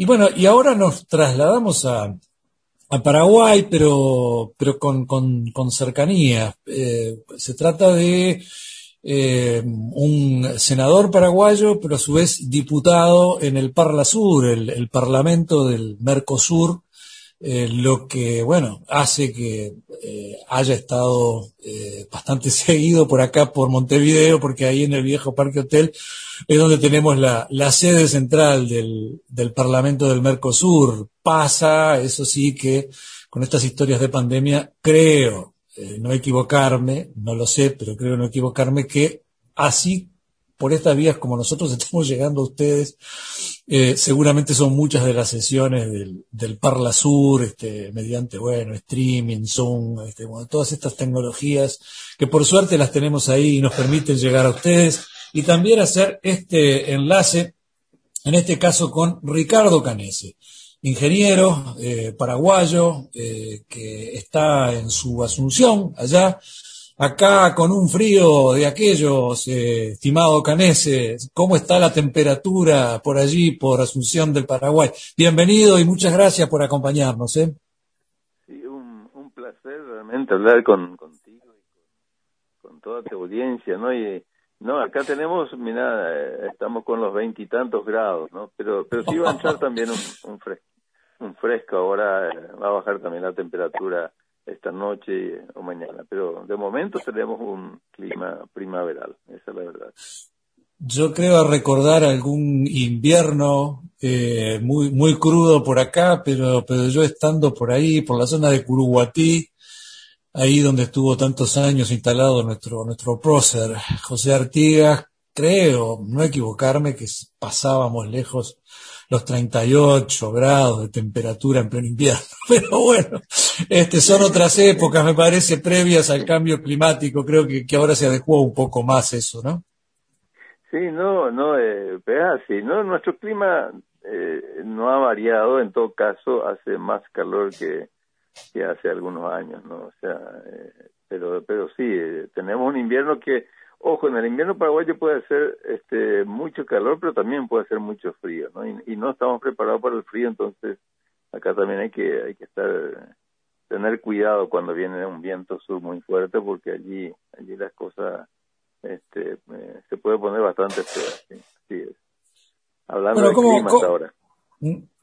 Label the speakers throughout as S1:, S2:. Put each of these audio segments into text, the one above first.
S1: Y bueno, y ahora nos trasladamos a, Paraguay, pero, pero con, con, cercanía. Eh, se trata de eh, un senador paraguayo, pero a su vez diputado en el Parla Sur, el Parlamento del Mercosur, eh, lo que, bueno, hace que eh, haya estado eh, bastante seguido por acá, por Montevideo, porque ahí en el viejo Parque Hotel es donde tenemos la, la sede central del, del Parlamento del Mercosur. Pasa, eso sí, que con estas historias de pandemia, creo, no equivocarme, no lo sé, pero creo no equivocarme, que así por estas vías como nosotros estamos llegando a ustedes, eh, seguramente son muchas de las sesiones del, del Parla Sur, este, mediante, bueno, streaming, Zoom, este, bueno, todas estas tecnologías que por suerte las tenemos ahí y nos permiten llegar a ustedes y también hacer este enlace, en este caso con Ricardo Canese, ingeniero eh, paraguayo eh, que está en su asunción allá acá con un frío de aquellos, eh, estimado Canese, ¿cómo está la temperatura por allí, por Asunción del Paraguay? Bienvenido y muchas gracias por acompañarnos. ¿eh?
S2: Sí, un, un placer realmente hablar con, contigo y con, toda tu audiencia, ¿no? Y, no, acá tenemos, mira, eh, estamos con los veintitantos grados, ¿no? Pero, pero sí va a entrar también un, un, fresco, un fresco, ahora eh, va a bajar también la temperatura esta noche o mañana, pero de momento tenemos un clima primaveral, esa es la verdad.
S1: Yo creo recordar algún invierno eh, muy muy crudo por acá, pero pero yo estando por ahí, por la zona de Curuguatí, ahí donde estuvo tantos años instalado nuestro nuestro prócer José Artigas, creo, no equivocarme, que pasábamos lejos los 38 grados de temperatura en pleno invierno. Pero bueno, este son otras épocas, me parece, previas al cambio climático. Creo que, que ahora se adecuó un poco más eso, ¿no?
S2: Sí, no, no, eh, es así, ¿no? Nuestro clima eh, no ha variado, en todo caso hace más calor que, que hace algunos años, ¿no? O sea, eh, pero, pero sí, eh, tenemos un invierno que Ojo, en el invierno paraguayo puede ser este, mucho calor, pero también puede ser mucho frío, ¿no? Y, no estamos preparados para el frío, entonces acá también hay que hay que estar tener cuidado cuando viene un viento sur muy fuerte, porque allí allí las cosas este, eh, se puede poner bastante feo. Sí, Hablando de clima hasta ahora.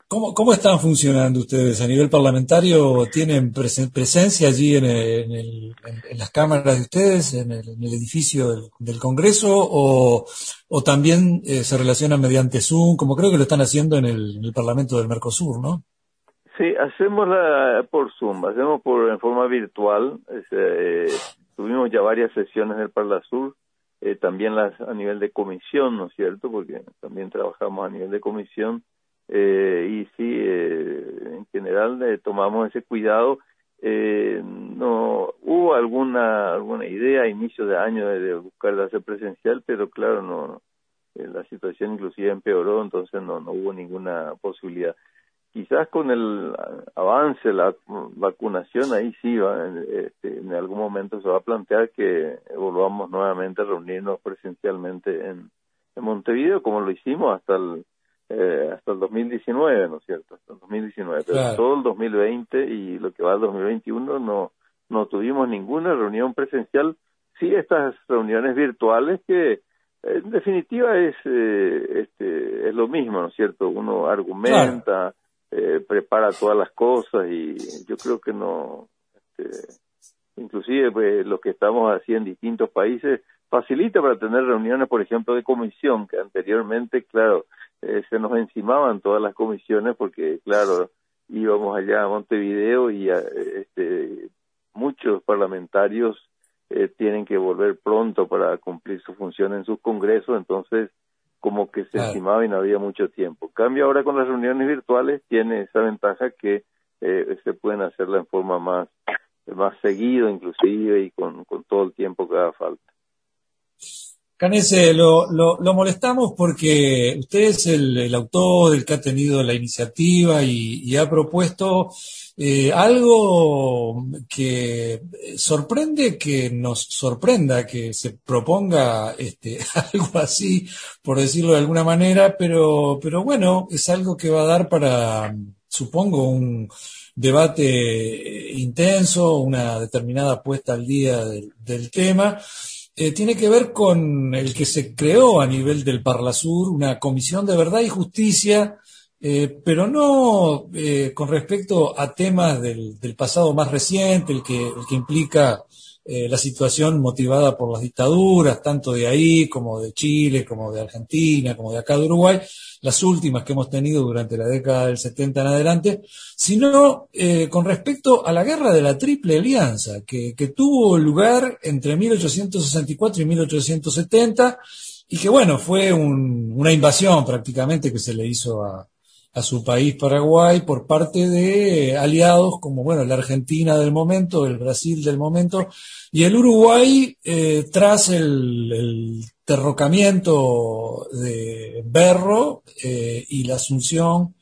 S1: ¿Cómo, ¿Cómo están funcionando ustedes a nivel parlamentario? ¿Tienen presencia allí en, en, las cámaras de ustedes, en el, edificio del, Congreso, o, también eh, se relacionan mediante Zoom, como creo que lo están haciendo en el, Parlamento del Mercosur, ¿no?
S2: Sí, hacemos la, por Zoom, hacemos por en forma virtual. Eh, tuvimos ya varias sesiones del Parlasur, eh, también las a nivel de comisión, ¿no es cierto? Porque también trabajamos a nivel de comisión y sí, eh, en general eh, tomamos ese cuidado. Eh, no hubo alguna alguna idea a inicio de año de, buscar hacer presencial, pero claro, no eh, la situación inclusive empeoró, entonces no no hubo ninguna posibilidad. Quizás con el avance, la vacunación, ahí sí, va, este, en algún momento se va a plantear que volvamos nuevamente a reunirnos presencialmente en, en Montevideo, como lo hicimos hasta el eh, hasta el 2019, ¿no es cierto? Hasta el 2019, pero todo el 2020 y lo que va al 2021 no, no tuvimos ninguna reunión presencial. Sí, estas reuniones virtuales que en definitiva es, eh, este, es lo mismo, ¿no es cierto? Uno argumenta, eh, prepara todas las cosas y yo creo que no, este, inclusive pues, los que estamos así en distintos países, facilita para tener reuniones, por ejemplo, de comisión, que anteriormente, claro, eh, se nos encimaban todas las comisiones porque, claro, íbamos allá a Montevideo y eh, este, muchos parlamentarios eh, tienen que volver pronto para cumplir su función en sus congresos, entonces como que se encimaba y no había mucho tiempo. Cambio ahora con las reuniones virtuales, tiene esa ventaja que se pueden hacerla en forma más más seguido inclusive y con, con todo el tiempo que haga falta.
S1: Canese, lo, lo, molestamos porque usted es el, autor, el que ha tenido la iniciativa y, ha propuesto eh, algo que sorprende que nos sorprenda, que se proponga este, algo así, por decirlo de alguna manera, pero, bueno, es algo que va a dar para, supongo, un debate intenso, una determinada puesta al día del tema. Eh, tiene que ver con el que se creó a nivel del Parlasur una comisión de verdad y justicia, eh, pero no eh, con respecto a temas del, del, pasado más reciente, el que, el que implica eh, la situación motivada por las dictaduras, tanto de ahí como de Chile, como de Argentina, como de acá de Uruguay, las últimas que hemos tenido durante la década del 70 en adelante, sino eh, con respecto a la guerra de la Triple Alianza, que, tuvo lugar entre 1864 y 1870, y que bueno, fue un, una invasión prácticamente que se le hizo a, a su país Paraguay por parte de aliados como bueno la Argentina del momento, el Brasil del momento y el Uruguay eh, tras el, derrocamiento de Berro eh, y la asunción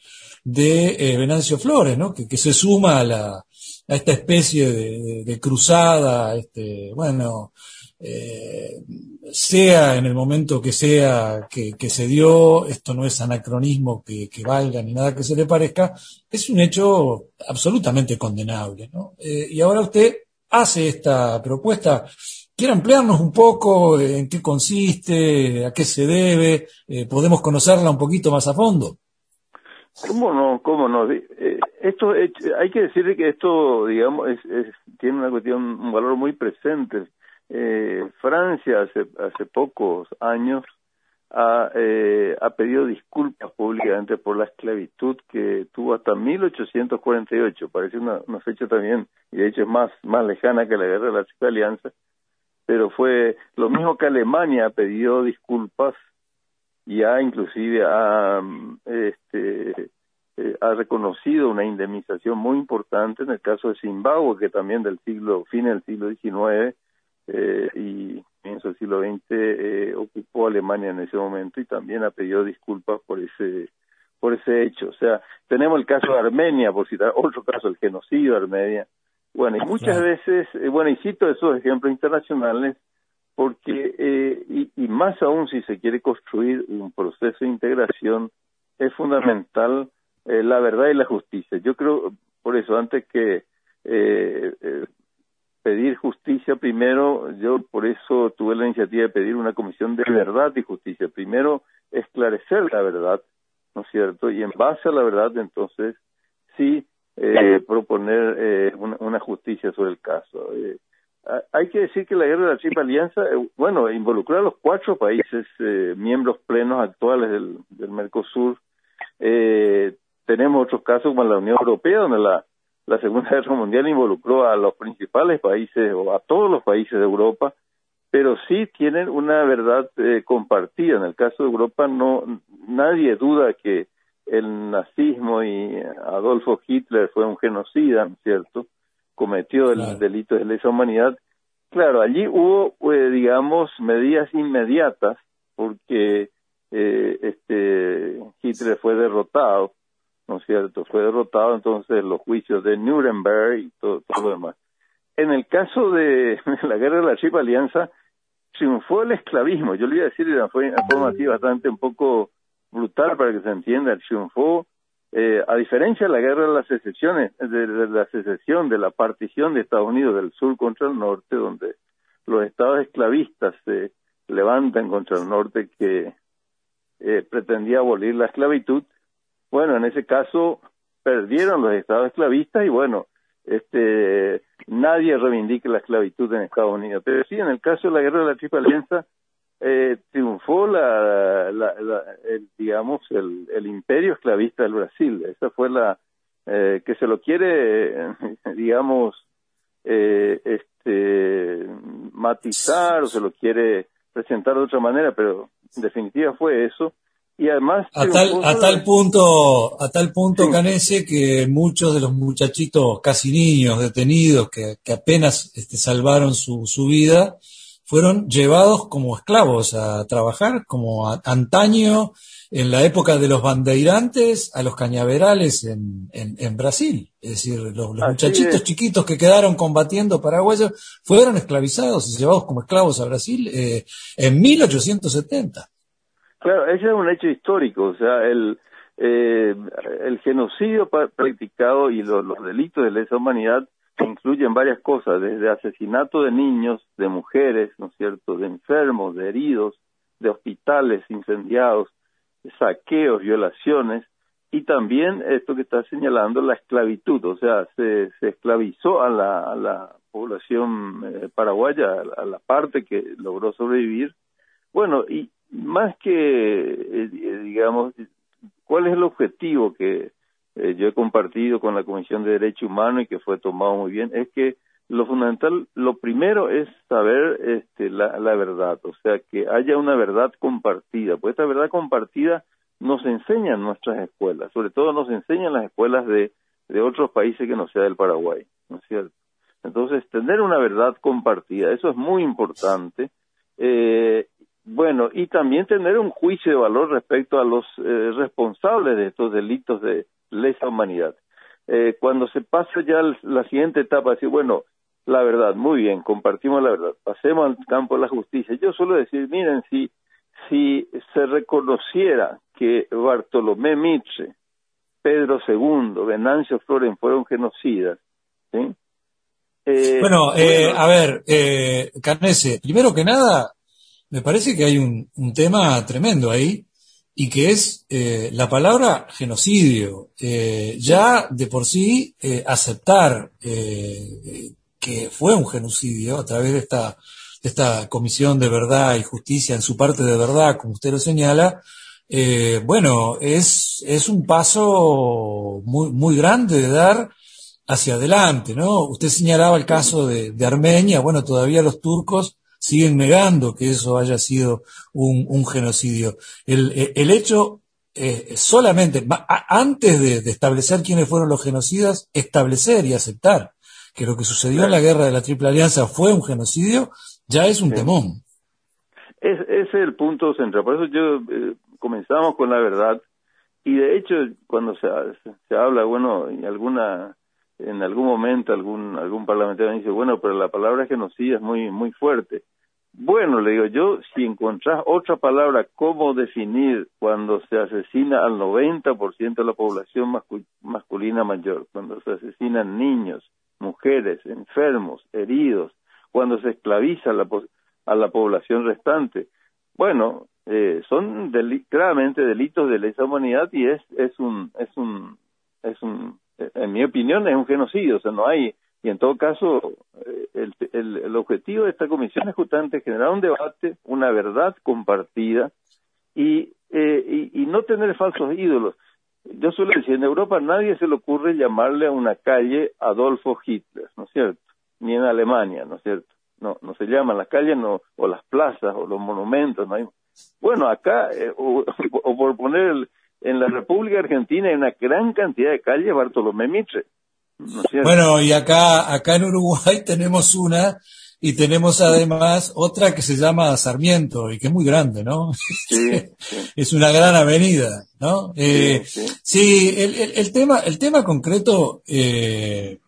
S1: de eh, Venancio Flores, ¿no? que, se suma a, la, a esta especie de, cruzada, este, bueno, eh, sea en el momento que sea que, se dio, esto no es anacronismo que, valga ni nada que se le parezca, es un hecho absolutamente condenable. Eh, y ahora usted hace esta propuesta. ¿Quiere ampliarnos un poco en qué consiste, a qué se debe? Eh, ¿Podemos conocerla un poquito más a fondo?
S2: ¿Cómo no? ¿Cómo no? esto hay que decir que esto, digamos, tiene una cuestión, un valor muy presente eh, Francia hace, hace pocos años ha, eh, ha pedido disculpas públicamente por la esclavitud que tuvo hasta 1848. Parece una, fecha también, y de hecho es más, más lejana que la guerra de la Alianza, pero fue lo mismo que Alemania pedido disculpas y ha inclusive ha, este, eh, ha reconocido una indemnización muy importante en el caso de Zimbabue, que también del siglo, fin del siglo XIX, eh, y en el siglo XX eh, ocupó Alemania en ese momento y también ha pedido disculpas por ese por ese hecho. O sea, tenemos el caso de Armenia, por citar otro caso, el genocidio de Armenia. Bueno, y muchas veces, eh, bueno, y cito esos ejemplos internacionales porque, eh, y, y, más aún si se quiere construir un proceso de integración, es fundamental eh, la verdad y la justicia. Yo creo, por eso, antes que eh, pedir justicia primero, yo por eso tuve la iniciativa de pedir una comisión de verdad y justicia. Primero, esclarecer la verdad, ¿no es cierto? Y en base a la verdad, entonces, sí eh, proponer eh, una, justicia sobre el caso. Eh, hay que decir que la guerra de la Triple Alianza, eh, bueno, involucró a los cuatro países eh, miembros plenos actuales del, del Mercosur. tenemos otros casos como la Unión Europea, donde la la Segunda Guerra Mundial involucró a los principales países o a todos los países de Europa, pero sí tienen una verdad eh, compartida. En el caso de Europa, no nadie duda que el nazismo y Adolfo Hitler fue un genocida, ¿no es cierto? Cometió el delito de lesa humanidad. Claro, allí hubo, eh, digamos, medidas inmediatas porque eh, este Hitler fue derrotado ¿no es cierto? Fue derrotado entonces los juicios de Nuremberg y todo, todo lo demás. En el caso de la guerra de la Triple Alianza, triunfó el esclavismo. Yo le iba a decir de una forma así bastante un poco brutal para que se entienda. Triunfó, eh, a diferencia de la guerra de las secesiones, de, la secesión, de la partición de Estados Unidos del sur contra el norte, donde los estados esclavistas se levantan contra el norte que eh, pretendía abolir la esclavitud, bueno, en ese caso perdieron los estados esclavistas y bueno, este nadie reivindica la esclavitud en Estados Unidos. Pero sí, en el caso de la guerra de la Triple Alianza, eh, triunfó la, el, digamos, el, el, imperio esclavista del Brasil. Esa fue la eh, que se lo quiere, digamos, eh, este, matizar o se lo quiere presentar de otra manera, pero en definitiva fue eso y además
S1: a tal, a tal punto a tal punto Canese que muchos de los muchachitos casi niños detenidos que, que apenas este, salvaron su, su vida fueron llevados como esclavos a trabajar, como antaño en la época de los bandeirantes a los cañaverales en, en, Brasil. Es decir, los, muchachitos chiquitos que quedaron combatiendo paraguayos fueron esclavizados y llevados como esclavos a Brasil eh, en 1870.
S2: Claro, ese es un hecho histórico, o sea, el, eh, el genocidio practicado y los, delitos de lesa humanidad incluyen varias cosas, desde asesinato de niños, de mujeres, ¿no es cierto?, de enfermos, de heridos, de hospitales incendiados, saqueos, violaciones, y también esto que está señalando la esclavitud, o sea, se, esclavizó a la, a la población eh, paraguaya, a la parte que logró sobrevivir. Bueno, y más que, eh, digamos, ¿cuál es el objetivo que eh, yo he compartido con la Comisión de Derecho Humano y que fue tomado muy bien? Es que lo fundamental, lo primero es saber este, la, verdad, o sea, que haya una verdad compartida, pues esta verdad compartida nos enseña en nuestras escuelas, sobre todo nos enseña en las escuelas de, de otros países que no sea del Paraguay, ¿no es cierto? Entonces, tener una verdad compartida, eso es muy importante. Eh, bueno, y también tener un juicio de valor respecto a los eh, responsables de estos delitos de lesa humanidad. Eh, cuando se pasa ya la siguiente etapa, decir, bueno, la verdad, muy bien, compartimos la verdad, pasemos al campo de la justicia. Yo suelo decir, miren, si, si se reconociera que Bartolomé Mitre, Pedro II, Venancio Flores fueron genocidas, ¿sí?
S1: Eh, bueno, eh, a ver, eh, Carnese, primero que nada, me parece que hay un, tema tremendo ahí y que es eh, la palabra genocidio. Eh, ya de por sí eh, aceptar que fue un genocidio a través de esta, de esta comisión de verdad y justicia en su parte de verdad, como usted lo señala, bueno, es, es un paso muy, muy grande de dar hacia adelante, ¿no? Usted señalaba el caso de Armenia, bueno, todavía los turcos siguen negando que eso haya sido un, genocidio. El, eh, el hecho eh, solamente, antes de, establecer quiénes fueron los genocidas, establecer y aceptar que lo que sucedió en la guerra de la Triple Alianza fue un genocidio, ya es un temón.
S2: Es, ese es el punto central. Por eso yo eh, comenzamos con la verdad. Y de hecho, cuando se, se habla, bueno, en alguna en algún momento algún algún parlamentario dice, bueno, pero la palabra genocidio es muy muy fuerte. Bueno, le digo yo, si encontrás otra palabra, ¿cómo definir cuando se asesina al 90% de la población masculina mayor? Cuando se asesinan niños, mujeres, enfermos, heridos, cuando se esclaviza a la, a la población restante. Bueno, eh, son claramente delitos de lesa humanidad y es, es un, es un, es un, en mi opinión es un genocidio, o sea, no hay, y en todo caso, eh, el, el, el, objetivo de esta comisión es generar un debate, una verdad compartida y, eh, y, y, no tener falsos ídolos. Yo suelo decir, en Europa nadie se le ocurre llamarle a una calle Adolfo Hitler, ¿no es cierto? Ni en Alemania, ¿no es cierto? No, no se llaman las calles no, o las plazas o los monumentos, no hay... Bueno, acá, eh, o, o, por poner, en la República Argentina hay una gran cantidad de calles Bartolomé Mitre,
S1: bueno, y acá, acá en Uruguay tenemos una y tenemos además otra que se llama Sarmiento y que es muy grande, ¿no? es una gran avenida, ¿no? Eh, sí, el, el, tema, el tema concreto, eh,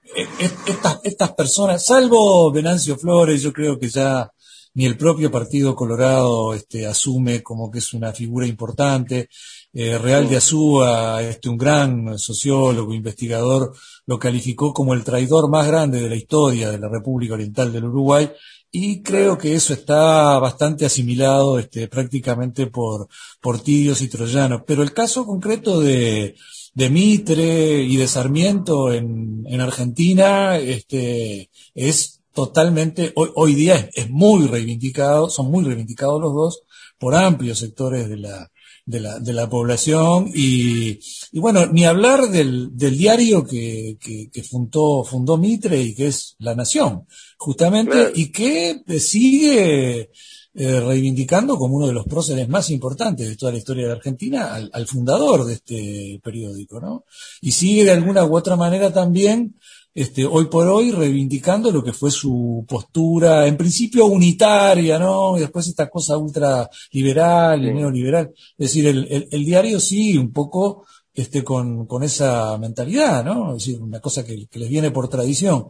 S1: estas, estas personas, salvo Venancio Flores, yo creo que ya ni el propio Partido Colorado este, asume como que es una figura importante. Eh, Real de Azúa, este, un gran sociólogo, investigador, lo calificó como el traidor más grande de la historia de la República Oriental del Uruguay y creo que eso está bastante asimilado este, prácticamente por, por tibios y troyanos. Pero el caso concreto de, de Mitre y de Sarmiento en, en Argentina este, es totalmente, hoy, hoy día es, muy reivindicado, son muy reivindicados los dos por amplios sectores de la, de la, de la población y, y bueno, ni hablar del, del diario que, que, fundó, fundó Mitre y que es La Nación, justamente, y que sigue eh, reivindicando como uno de los próceres más importantes de toda la historia de Argentina al, fundador de este periódico, ¿no? Y sigue de alguna u otra manera también, este, hoy por hoy, reivindicando lo que fue su postura, en principio unitaria, ¿no? Y después esta cosa ultraliberal y neoliberal. Es decir, el, el, diario sí, un poco, este, con, con esa mentalidad, ¿no? Es decir, una cosa que, que les viene por tradición.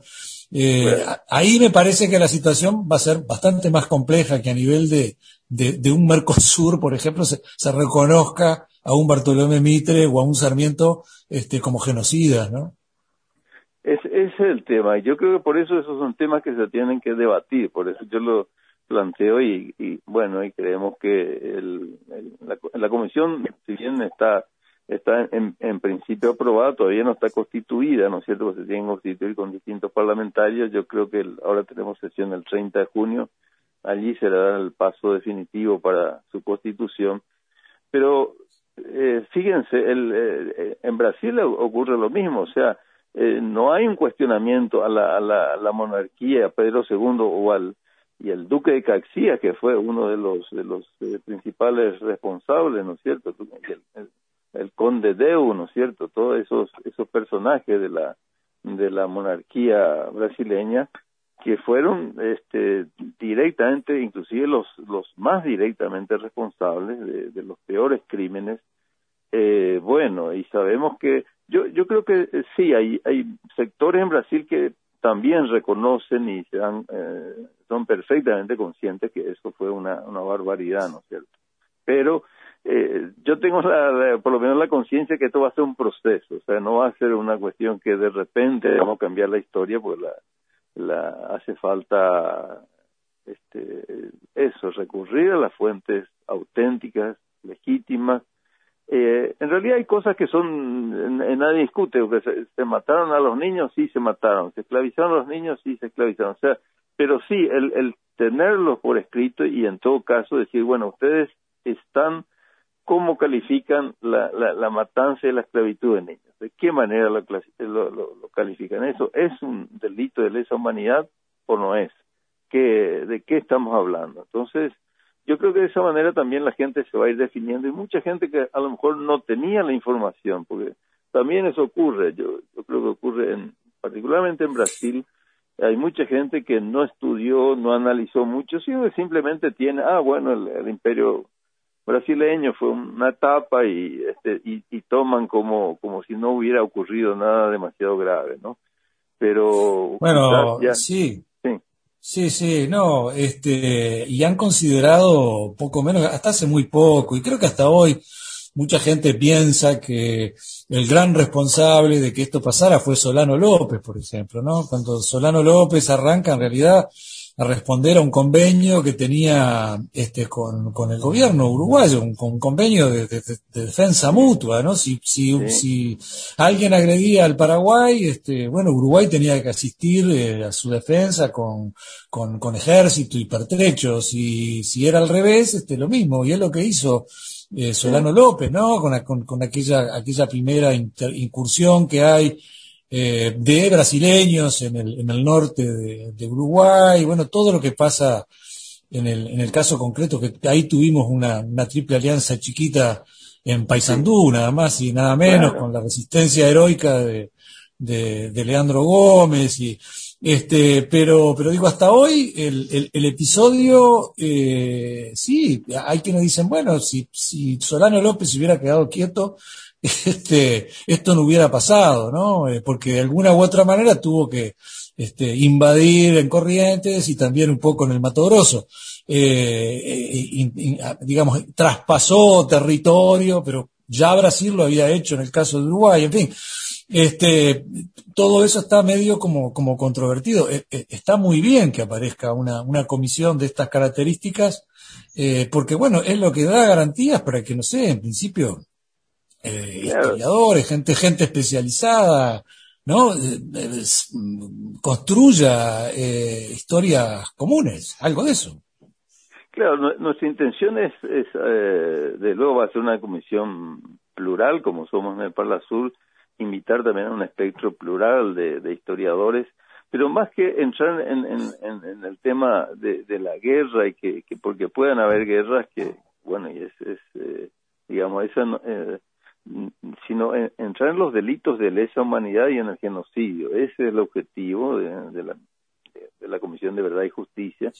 S1: Eh, ahí me parece que la situación va a ser bastante más compleja que a nivel de, de, un Mercosur, por ejemplo, se, reconozca a un Bartolomé Mitre o a un Sarmiento este, como genocidas, ¿no?
S2: Ese es el tema. Yo creo que por eso esos son temas que se tienen que debatir. Por eso yo lo planteo y, y bueno, y creemos que el, la, la comisión, si bien está está en, en, principio aprobada, todavía no está constituida, ¿no es cierto? Porque se tienen que constituir con distintos parlamentarios. Yo creo que ahora tenemos sesión el 30 de junio, allí se el paso definitivo para su constitución. Pero eh, fíjense, el, eh, en Brasil ocurre lo mismo, o sea, eh, no hay un cuestionamiento a la, a la, la monarquía, a Pedro II o al y el duque de Caxía, que fue uno de los de los eh, principales responsables, ¿no es cierto? El, conde Deu, ¿no es cierto? Todos esos, esos personajes de la, de la monarquía brasileña que fueron este, directamente, inclusive los, los más directamente responsables de, de los peores crímenes. Eh, bueno, y sabemos que yo, yo creo que eh, sí, hay, hay sectores en Brasil que también reconocen y se dan, eh, son perfectamente conscientes que eso fue una, una barbaridad, ¿no es cierto? Pero eh, yo tengo la, por lo menos la conciencia que esto va a ser un proceso, o sea, no va a ser una cuestión que de repente vamos a cambiar la historia, pues la hace falta este, eso, recurrir a las fuentes auténticas, legítimas. Eh, en realidad hay cosas que son, nadie discute, se, se, mataron a los niños, sí se mataron, se esclavizaron a los niños, sí se esclavizaron, o sea, pero sí, el, el tenerlo por escrito y en todo caso decir, bueno, ustedes están cómo califican la, la, matanza y la esclavitud de niños, de qué manera lo, lo, califican. ¿Eso es un delito de lesa humanidad o no es? ¿Qué, ¿De qué estamos hablando? Entonces, yo creo que de esa manera también la gente se va a ir definiendo y mucha gente que a lo mejor no tenía la información, porque también eso ocurre, yo, yo creo que ocurre en, particularmente en Brasil, hay mucha gente que no estudió, no analizó mucho, sino que simplemente tiene, ah, bueno, el imperio brasileño fue una etapa y este y, y, toman como como si no hubiera ocurrido nada demasiado grave no pero
S1: bueno sí sí sí no este y han considerado poco menos hasta hace muy poco y creo que hasta hoy mucha gente piensa que el gran responsable de que esto pasara fue Solano López por ejemplo no cuando Solano López arranca en realidad a responder a un convenio que tenía este con, con el gobierno uruguayo, un, un convenio de, de, defensa mutua, ¿no? Si, si, si alguien agredía al Paraguay, este, bueno, Uruguay tenía que asistir eh, a su defensa con, con, con ejército y pertrechos, y si era al revés, este, lo mismo, y es lo que hizo eh, Solano López, ¿no? Con, con, con aquella, aquella primera incursión que hay eh, de brasileños en el, en el norte de, Uruguay, bueno, todo lo que pasa en el, en el caso concreto, que ahí tuvimos una, una triple alianza chiquita en Paysandú, nada más y nada menos, con la resistencia heroica de, de, Leandro Gómez y este pero pero digo hasta hoy el, el, episodio eh, sí hay quienes dicen bueno si si Solano López hubiera quedado quieto este, esto no hubiera pasado, ¿no? Eh, porque de alguna u otra manera tuvo que este, invadir en Corrientes y también un poco en el Mato Grosso. Eh, eh digamos, traspasó territorio, pero ya Brasil lo había hecho en el caso de Uruguay, en fin. Este, todo eso está medio como, como controvertido. Está muy bien que aparezca una, una comisión de estas características, porque bueno, es lo que da garantías para que, no sé, en principio, eh, historiadores, gente, gente especializada, ¿no? Eh, mm, construya eh, historias comunes, algo de eso.
S2: Claro, nuestra intención es, es eh, de luego va a ser una comisión plural, como somos en el Parla Sur, invitar también a un espectro plural de, historiadores, Pero más que entrar en, el tema de, la guerra y que, porque puedan haber guerras que, bueno, y es, eh, digamos, esa, eh, sino entrar en los delitos de lesa humanidad y en el genocidio. Ese es el objetivo de, la, de la Comisión de Verdad y Justicia.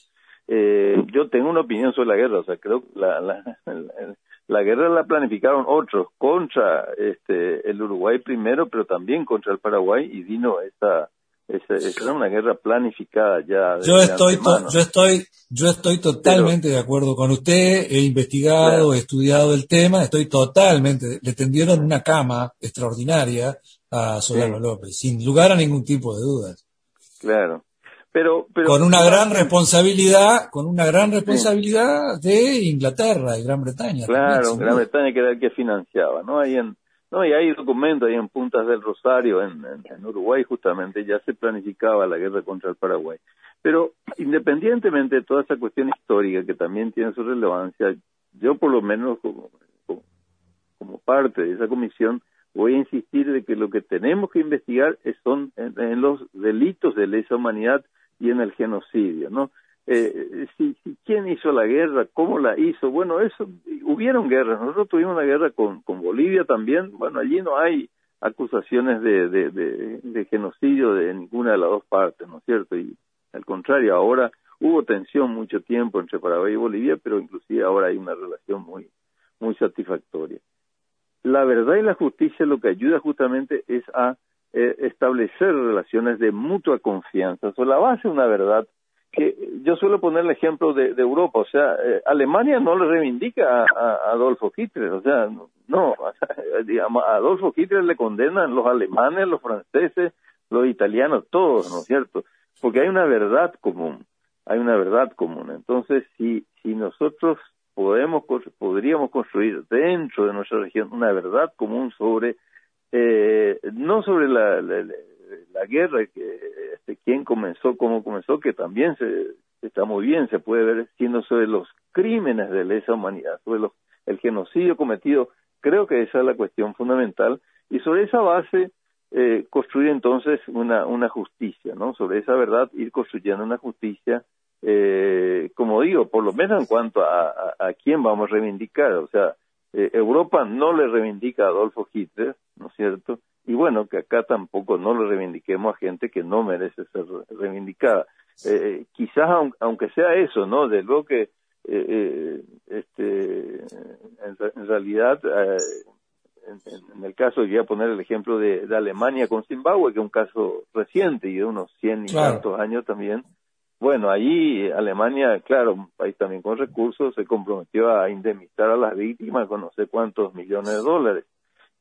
S2: Eh, yo tengo una opinión sobre la guerra, o sea, creo que la, la, la, guerra la planificaron otros contra este, el Uruguay primero, pero también contra el Paraguay y vino esta, esa, era una guerra planificada ya.
S1: Yo estoy, yo estoy, yo estoy totalmente de acuerdo con usted. He investigado, he estudiado el tema. Estoy totalmente. Le tendieron una cama extraordinaria a Solano López, sin lugar a ningún tipo de dudas.
S2: Claro. Pero,
S1: con una gran responsabilidad, con una gran responsabilidad de Inglaterra y Gran Bretaña.
S2: Claro, Gran Bretaña que era el que financiaba, ¿no? Ahí en, no, y hay documentos ahí en Puntas del Rosario, en, Uruguay justamente, ya se planificaba la guerra contra el Paraguay. Pero independientemente de toda esa cuestión histórica que también tiene su relevancia, yo por lo menos como, como, parte de esa comisión voy a insistir de que lo que tenemos que investigar son en los delitos de lesa humanidad y en el genocidio, ¿no? Eh, si, quién hizo la guerra, cómo la hizo, bueno, eso, hubieron guerras, nosotros tuvimos una guerra con, con Bolivia también, bueno, allí no hay acusaciones de, de, genocidio de ninguna de las dos partes, ¿no es cierto? Y al contrario, ahora hubo tensión mucho tiempo entre Paraguay y Bolivia, pero inclusive ahora hay una relación muy, muy satisfactoria. La verdad y la justicia lo que ayuda justamente es a eh, establecer relaciones de mutua confianza. Sobre la base de una verdad que yo suelo poner el ejemplo de, Europa, o sea, eh, Alemania no le reivindica a, Adolfo Hitler, o sea, no, a Adolfo Hitler le condenan los alemanes, los franceses, los italianos, todos, ¿no es cierto? Porque hay una verdad común, hay una verdad común. Entonces, si, si nosotros podemos, podríamos construir dentro de nuestra región una verdad común sobre eh, no sobre la, la, guerra, que, este, quién comenzó, cómo comenzó, que también se, está muy bien, se puede ver, sino sobre los crímenes de lesa humanidad, sobre los, el genocidio cometido, creo que esa es la cuestión fundamental, y sobre esa base eh, construir entonces una, una justicia, ¿no? Sobre esa verdad ir construyendo una justicia, eh, como digo, por lo menos en cuanto a, a, a quién vamos a reivindicar, o sea, eh, Europa no le reivindica a Adolfo Hitler, ¿no es cierto? Y bueno, que acá tampoco no le reivindiquemos a gente que no merece ser reivindicada. Eh, eh quizás aunque sea eso, ¿no? De lo que eh, este, en, realidad, en, el caso, voy a poner el ejemplo de, Alemania con Zimbabue, que es un caso reciente y de unos 100 y tantos años también, bueno, ahí Alemania, claro, un país también con recursos, se comprometió a indemnizar a las víctimas con no sé cuántos millones de dólares.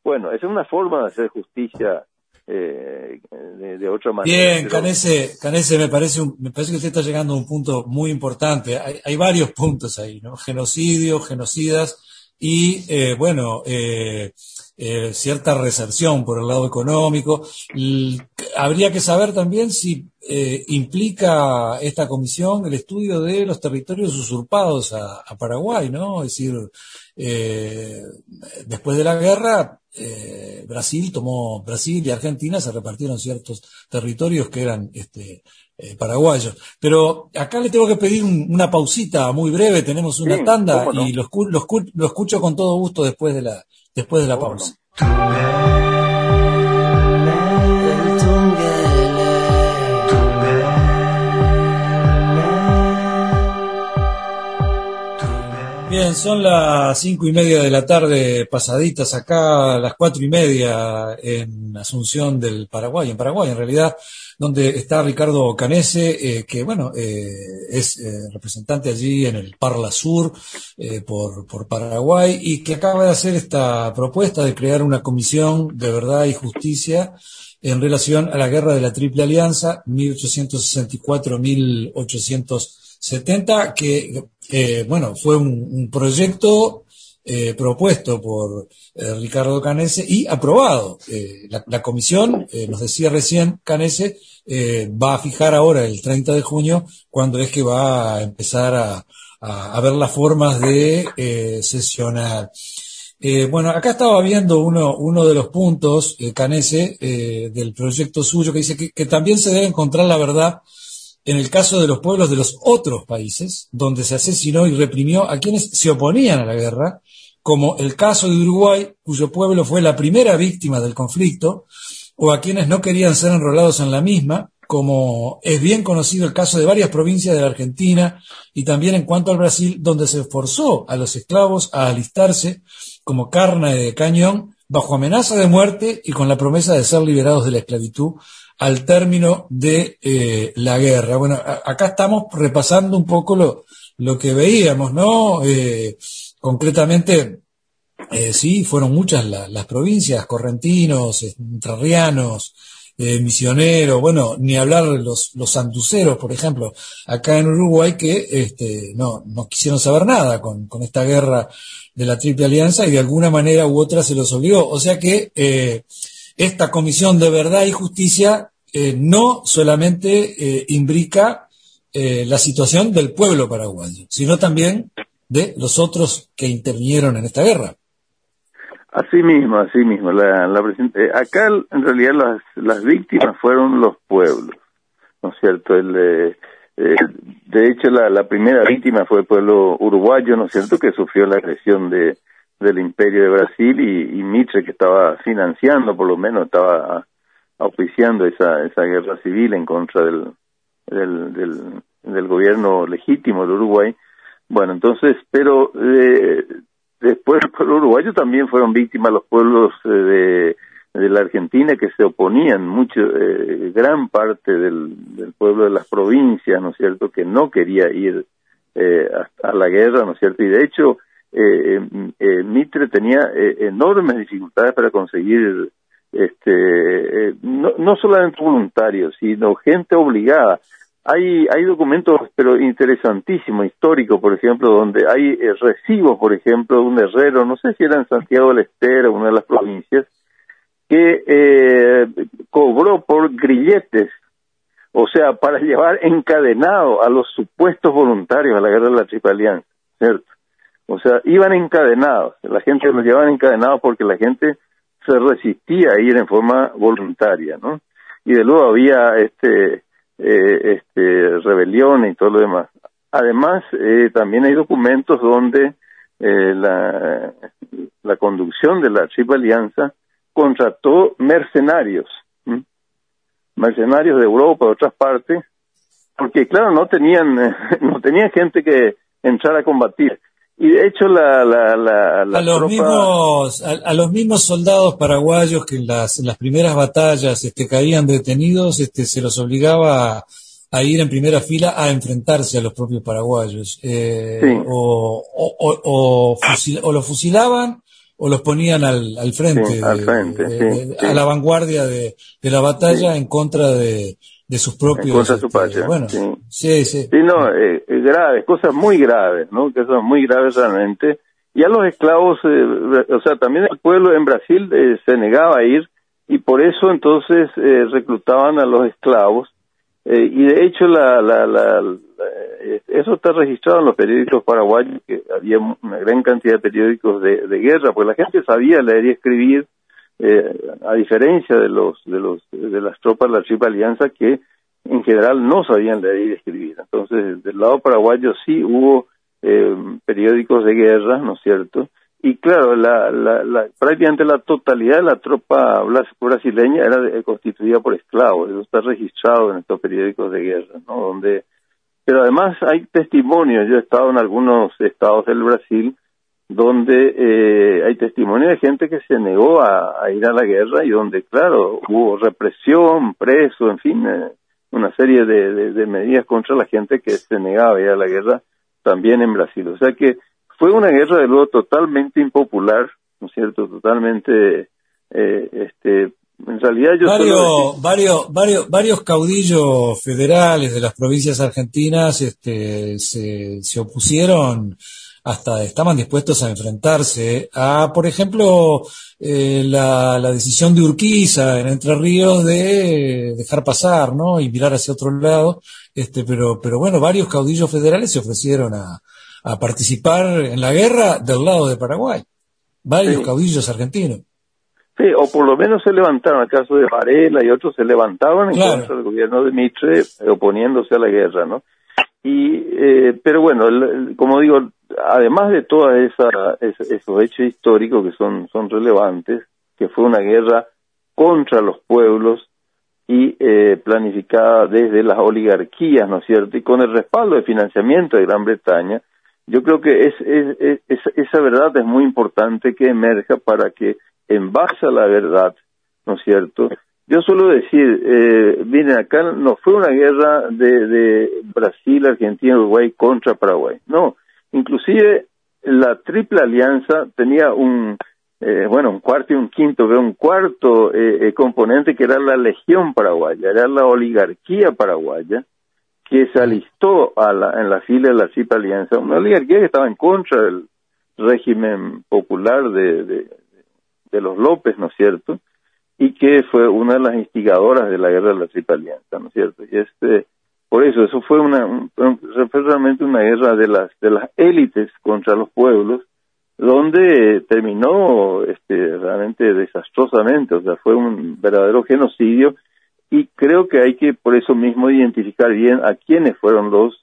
S2: Bueno, esa es una forma de hacer justicia eh, de, otra manera.
S1: Bien, Canese, Canese, me parece, me parece que usted está llegando a un punto muy importante. Hay, hay varios puntos ahí, ¿no? Genocidio, genocidas y, eh, bueno, eh, eh, cierta reserción por el lado económico. habría que saber también si eh, implica esta comisión el estudio de los territorios usurpados a, Paraguay, ¿no? Es decir, eh, después de la guerra, Brasil tomó, Brasil y Argentina se repartieron ciertos territorios que eran este, paraguayos. Pero acá le tengo que pedir una pausita muy breve, tenemos una tanda y lo, lo escucho con todo gusto después de la, después de la pausa. Bien, son las cinco y media de la tarde pasaditas acá, las cuatro y media en Asunción del Paraguay, en Paraguay en realidad donde está Ricardo Canese, eh, que bueno, eh, es eh, representante allí en el Parla Sur por, por Paraguay y que acaba de hacer esta propuesta de crear una comisión de verdad y justicia en relación a la guerra de la Triple Alianza 1864-1870, que, bueno, fue un proyecto eh, propuesto por eh, Ricardo Canese y aprobado. Eh, la, comisión, nos decía recién Canese, va a fijar ahora el 30 de junio cuando es que va a empezar a, a, ver las formas de sesionar. Eh, bueno, acá estaba viendo uno, uno de los puntos, eh, Canese, eh, del proyecto suyo, que dice que, también se debe encontrar la verdad en el caso de los pueblos de los otros países, donde se asesinó y reprimió a quienes se oponían a la guerra, como el caso de Uruguay, cuyo pueblo fue la primera víctima del conflicto, o a quienes no querían ser enrolados en la misma, como es bien conocido el caso de varias provincias de la Argentina y también en cuanto al Brasil, donde se forzó a los esclavos a alistarse como carne de cañón bajo amenaza de muerte y con la promesa de ser liberados de la esclavitud al término de eh, la guerra. Bueno, acá estamos repasando un poco lo, lo que veíamos, ¿no? Eh, concretamente, eh, sí, fueron muchas las provincias, correntinos, entrerrianos, misioneros, bueno, ni hablar los, los sanduceros, por ejemplo, acá en Uruguay que este, no, no quisieron saber nada con, con esta guerra de la Triple Alianza y de alguna manera u otra se los obligó. O sea que esta Comisión de Verdad y Justicia eh, no solamente eh, imbrica eh, la situación del pueblo paraguayo, sino también de los otros que intervinieron en esta guerra.
S2: Así mismo, así mismo. La, la eh, acá en realidad las, las víctimas fueron los pueblos, ¿no es cierto? El, eh, eh, de hecho, la, la primera víctima fue el pueblo uruguayo, ¿no es cierto?, que sufrió la agresión de, del imperio de Brasil y, y Mitre, que estaba financiando, por lo menos, estaba auspiciando esa, esa guerra civil en contra del, del, del, del gobierno legítimo de Uruguay. Bueno, entonces, pero eh, Después el pueblo uruguayo también fueron víctimas los pueblos eh, de, la Argentina que se oponían, mucho, eh, gran parte del, del, pueblo de las provincias, ¿no es cierto?, que no quería ir eh, a, la guerra, ¿no es cierto? Y de hecho, Mitre tenía enormes dificultades para conseguir, este, no, no solamente voluntarios, sino gente obligada hay, hay documentos, pero interesantísimos, históricos, por ejemplo, donde hay eh, recibos, por ejemplo, de un herrero, no sé si era en Santiago del Estero, una de las provincias, que eh, cobró por grilletes, o sea, para llevar encadenado a los supuestos voluntarios a la guerra de la Triple Alianza, ¿cierto? O sea, iban encadenados, la gente los llevaban encadenados porque la gente se resistía a ir en forma voluntaria, ¿no? Y de luego había este eh, este, rebeliones y todo lo demás. Además, eh, también hay documentos donde eh, la, la conducción de la Triple Alianza contrató mercenarios, mercenarios de Europa, de otras partes, porque claro, no tenían, no tenían gente que entrar a combatir. Y de hecho la, la, la,
S1: a los mismos a, los mismos soldados paraguayos que en las, en las primeras batallas este, caían detenidos, este, se los obligaba a, ir en primera fila a enfrentarse a los propios paraguayos. Eh, o, o, o, o, los fusilaban o los ponían al, al frente, a la vanguardia de, de la batalla en contra de, de sus propios.
S2: su
S1: este, bueno, sí, sí.
S2: Sí, no, eh, eh, graves, cosas muy graves, ¿no? Que son muy graves realmente. Y a los esclavos, eh, o sea, también el pueblo en Brasil eh, se negaba a ir y por eso entonces reclutaban a los esclavos. Y de hecho, la, la, la, eso está registrado en los periódicos paraguayos, que había una gran cantidad de periódicos de, guerra, pues la gente sabía leer y escribir, eh, a diferencia de los de los de las tropas de la Triple Alianza que en general no sabían leer y escribir. Entonces, del lado paraguayo sí hubo eh, periódicos de guerra, ¿no es cierto? Y claro, la, la, prácticamente la totalidad de la tropa brasileña era constituida por esclavos, eso está registrado en estos periódicos de guerra, ¿no? Donde, pero además hay testimonios, yo he estado en algunos estados del Brasil donde eh, hay testimonio de gente que se negó a, ir a la guerra y donde, claro, hubo represión, preso, en fin, eh, una serie de, de, medidas contra la gente que se negaba a ir a la guerra también en Brasil. O sea que fue una guerra de luego totalmente impopular, ¿no es cierto? Totalmente, eh, este, en realidad yo
S1: varios, varios, varios, varios caudillos federales de las provincias argentinas este, se, se opusieron hasta estaban dispuestos a enfrentarse a, por ejemplo, eh, la, la, decisión de Urquiza en Entre Ríos de dejar pasar, ¿no? Y mirar hacia otro lado, este, pero, pero bueno, varios caudillos federales se ofrecieron a, a participar en la guerra del lado de Paraguay. varios caudillos argentinos.
S2: Sí, o por lo menos se levantaron, el caso de Varela y otros se levantaban en contra del gobierno de Mitre, oponiéndose a la guerra, ¿no? Y, eh, pero bueno, como digo, además de todos esos hechos históricos que son, son relevantes, que fue una guerra contra los pueblos y eh, planificada desde las oligarquías, ¿no es cierto? Y con el respaldo de financiamiento de Gran Bretaña, yo creo que es, esa verdad es muy importante que emerja para que en base a la verdad, ¿no es cierto? Yo suelo decir, eh, miren, acá no fue una guerra de, de Brasil, Argentina, Uruguay contra Paraguay, no, inclusive la triple alianza tenía un, eh, bueno, un cuarto y un quinto, un cuarto eh, eh, componente que era la legión paraguaya, era la oligarquía paraguaya, que se alistó a la, en la fila de la triple alianza, una oligarquía que estaba en contra del régimen popular de, de los López, ¿no es cierto? Y que fue una de las instigadoras de la guerra de la Triple Alianza, ¿no es cierto? Y este, por eso, eso fue una, fue realmente una guerra de las, de las élites contra los pueblos, donde terminó este, realmente desastrosamente, o sea, fue un verdadero genocidio y creo que hay que por eso mismo identificar bien a quiénes fueron los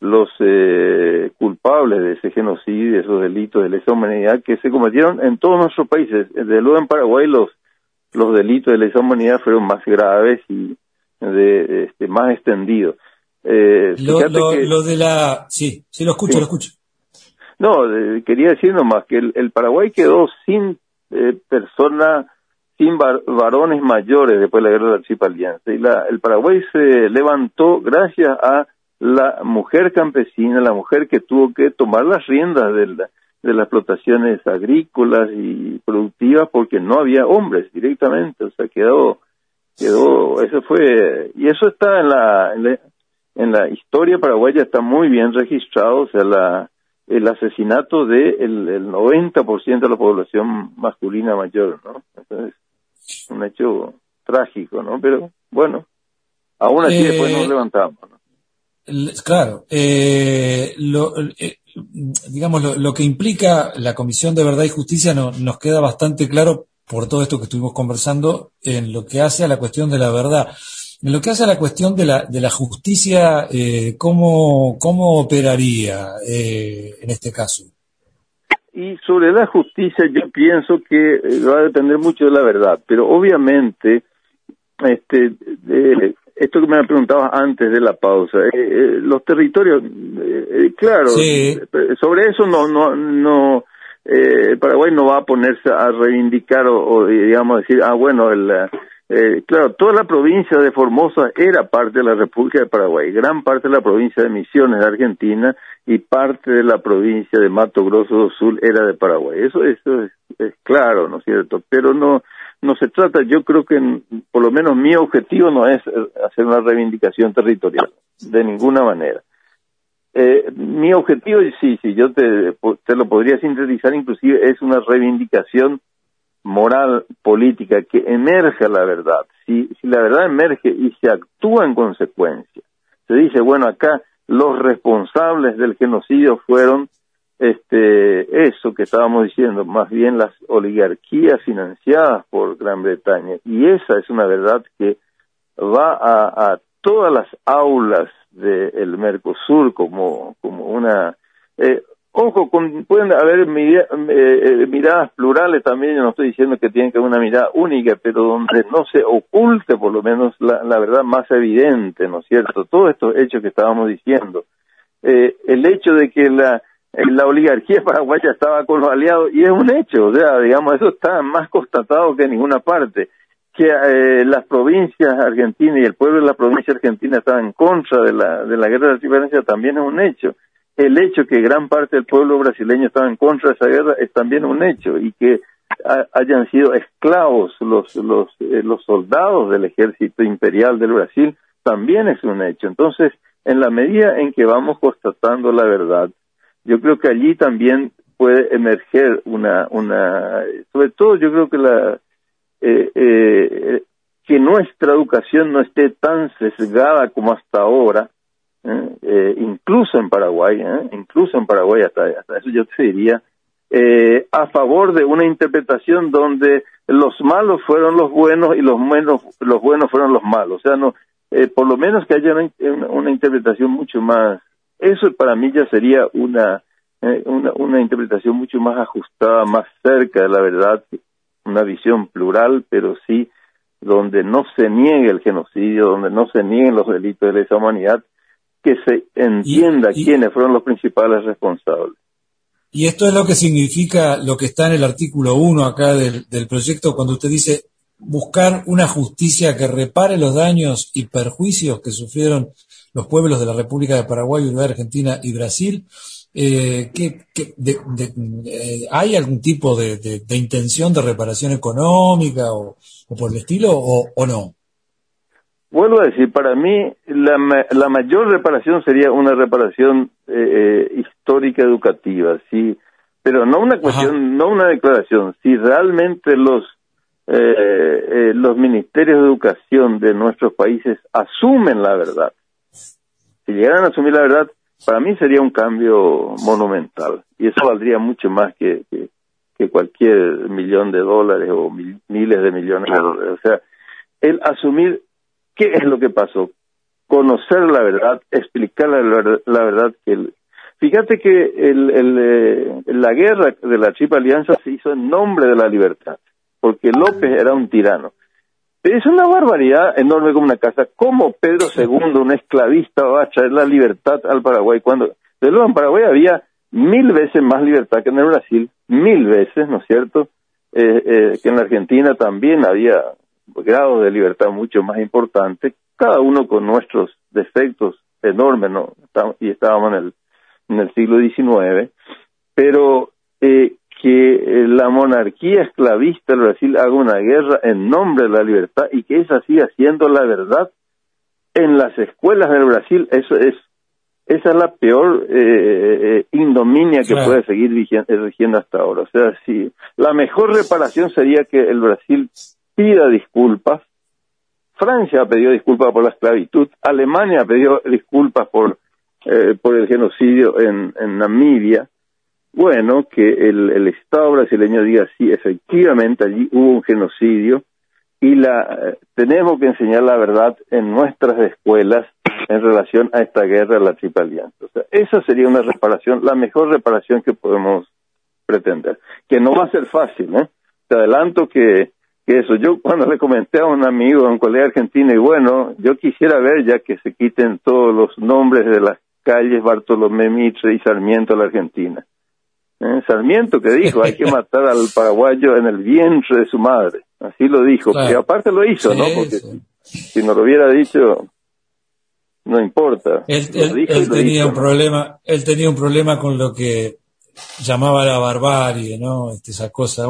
S2: los eh, culpables de ese genocidio, de esos delitos de lesa humanidad que se cometieron en todos nuestros países. De luego en Paraguay los, los delitos de lesa humanidad fueron más graves y de, este, más extendidos.
S1: Eh, lo, de la... Sí, sí, lo escucho, lo escucho.
S2: No, quería decir nomás que el, Paraguay quedó sin eh, personas, sin varones mayores después de la guerra de la Chipa Alianza. Y la, el Paraguay se levantó gracias a la mujer campesina, la mujer que tuvo que tomar las riendas de, de las explotaciones agrícolas y productivas porque no había hombres directamente, o sea, quedó, quedó, eso fue, y eso está en la, en la, historia paraguaya está muy bien registrado, o sea, la, el asesinato de el, el 90% de la población masculina mayor, ¿no? Entonces, un hecho trágico, ¿no? Pero bueno, aún así después nos eh, levantamos, ¿no?
S1: Claro, eh, lo, eh, digamos, lo, que implica la Comisión de Verdad y Justicia no, nos queda bastante claro por todo esto que estuvimos conversando en lo que hace a la cuestión de la verdad. En lo que hace a la cuestión de la, de la justicia, eh, ¿cómo, ¿cómo operaría eh, en este caso?
S2: Y sobre la justicia yo pienso que va a depender mucho de la verdad, pero obviamente este, esto que me preguntabas antes de la pausa, eh, eh, los territorios, eh, claro, sobre eso no, no, no, Paraguay no va a ponerse a reivindicar o, digamos decir, ah bueno, el, claro, toda la provincia de Formosa era parte de la República de Paraguay, gran parte de la provincia de Misiones de Argentina y parte de la provincia de Mato Grosso do Sul era de Paraguay. Eso, eso es claro, ¿no es cierto? Pero no, no se trata, yo creo que por lo menos mi objetivo no es eh, hacer una reivindicación territorial, de ninguna manera. Eh, mi objetivo, sí, sí, yo te, te lo podría sintetizar inclusive, es una reivindicación moral, política, que emerja la verdad. Si, si la verdad emerge y se actúa en consecuencia, se dice, bueno, acá los responsables del genocidio fueron este eso que estábamos diciendo, más bien las oligarquías financiadas por Gran Bretaña. Y esa es una verdad que va a, a todas las aulas del Mercosur como, como una... Eh, ojo, pueden haber eh, miradas plurales también, yo no estoy diciendo que tienen que haber una mirada única, pero donde no se oculte por lo menos la, la verdad más evidente, ¿no es cierto? Todos estos hechos que estábamos diciendo. Eh, el hecho de que la la oligarquía paraguaya estaba con los aliados y es un hecho, o sea, digamos, eso está más constatado que en ninguna parte, que eh, las provincias argentinas y el pueblo de la provincia argentina estaban en contra de la, de la guerra de diferencia también es un hecho. El hecho que gran parte del pueblo brasileño estaba en contra de esa guerra es también un hecho y que hayan sido esclavos los, los, eh, los soldados del ejército imperial del Brasil también es un hecho. Entonces, en la medida en que vamos constatando la verdad, yo creo que allí también puede emerger una, una sobre todo yo creo que la, eh, eh, que nuestra educación no esté tan sesgada como hasta ahora, ¿eh? incluso en Paraguay, incluso en Paraguay hasta, eso yo te diría, eh, a favor de una interpretación donde los malos fueron los buenos y los menos los buenos fueron los malos. O sea, no, eh, por lo menos que haya una, interpretación mucho más. Eso para mí ya sería una, eh, una, una interpretación mucho más ajustada, más cerca de la verdad, una visión plural, pero sí donde no se niegue el genocidio, donde no se nieguen los delitos de lesa humanidad, que se entienda quiénes fueron los principales responsables.
S1: Y esto es lo que significa lo que está en el artículo 1 acá del, del proyecto, cuando usted dice buscar una justicia que repare los daños y perjuicios que sufrieron los pueblos de la República de Paraguay, Uruguay, Argentina y Brasil. Eh, eh, ¿Hay algún tipo de, intención de reparación económica o, por el estilo o, no?
S2: Vuelvo a decir, para mí la, la mayor reparación sería una reparación eh, histórica educativa, sí, pero no una cuestión, no una declaración. Si realmente los eh, los ministerios de educación de nuestros países asumen la verdad, si llegaran a asumir la verdad, para mí sería un cambio monumental y eso valdría mucho más que, que, cualquier millón de dólares o miles de millones de dólares. O sea, el asumir qué es lo que pasó, conocer la verdad, explicar la, la verdad que el, Fíjate que el, el, eh, la guerra de la Triple Alianza se hizo en nombre de la libertad, porque López era un tirano. Es una barbaridad enorme como una casa. ¿Cómo Pedro II, un esclavista, va a traer la libertad al Paraguay? Cuando, de luego en Paraguay había mil veces más libertad que en el Brasil, mil veces, ¿no es cierto? Eh, eh, que en la Argentina también había grados de libertad mucho más importantes, cada uno con nuestros defectos enormes, ¿no? Y estábamos en el, en el siglo XIX, pero eh, que eh, la monarquía esclavista del Brasil haga una guerra en nombre de la libertad y que esa siga siendo la verdad en las escuelas del Brasil, eso es esa es la peor eh, eh indominia que puede seguir rigiendo hasta ahora. O sea, si la mejor reparación sería que el Brasil pida disculpas. Francia pedido disculpas por la esclavitud. Alemania pedido disculpas por, eh, por el genocidio en, en Namibia bueno que el, el Estado brasileño diga sí, efectivamente allí hubo un genocidio y la eh, tenemos que enseñar la verdad en nuestras escuelas en relación a esta guerra de la Triple Alianza. O sea, esa sería una reparación, la mejor reparación que podemos pretender, que no va a ser fácil, ¿eh? Te adelanto que, que eso, yo cuando le comenté a un amigo, a un colega argentino, y bueno, yo quisiera ver ya que se quiten todos los nombres de las calles Bartolomé Mitre y Sarmiento de la Argentina ¿Eh? Sarmiento que dijo, hay que matar al paraguayo en el vientre de su madre. Así lo dijo. Y aparte lo hizo, ¿no? Porque si, no lo hubiera dicho, no importa.
S1: Él, tenía un problema, él tenía un problema con lo que llamaba la barbarie, ¿no? Este, esa cosa.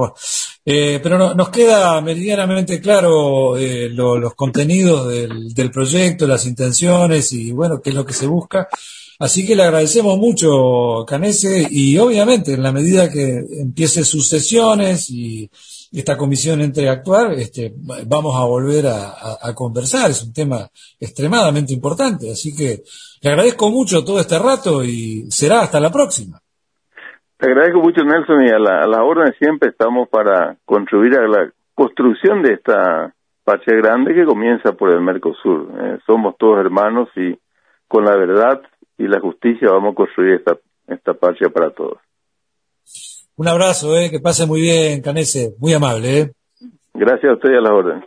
S1: Eh, pero nos queda meridianamente claro eh, los contenidos del, del proyecto, las intenciones y bueno, qué es lo que se busca. Así que le agradecemos mucho, Canese, y obviamente en la medida que empiece sus sesiones y esta comisión entre a actuar, este, vamos a volver a, conversar. Es un tema extremadamente importante. Así que le agradezco mucho todo este rato y será hasta la próxima.
S2: Te agradezco mucho, Nelson, y a la, a la orden siempre estamos para contribuir a la construcción de esta patria grande que comienza por el Mercosur. Eh, somos todos hermanos y con la verdad y la justicia vamos a construir esta, esta patria para todos.
S1: Un abrazo, eh, que pase muy bien, Canese, muy amable. Eh.
S2: Gracias a usted y a la orden.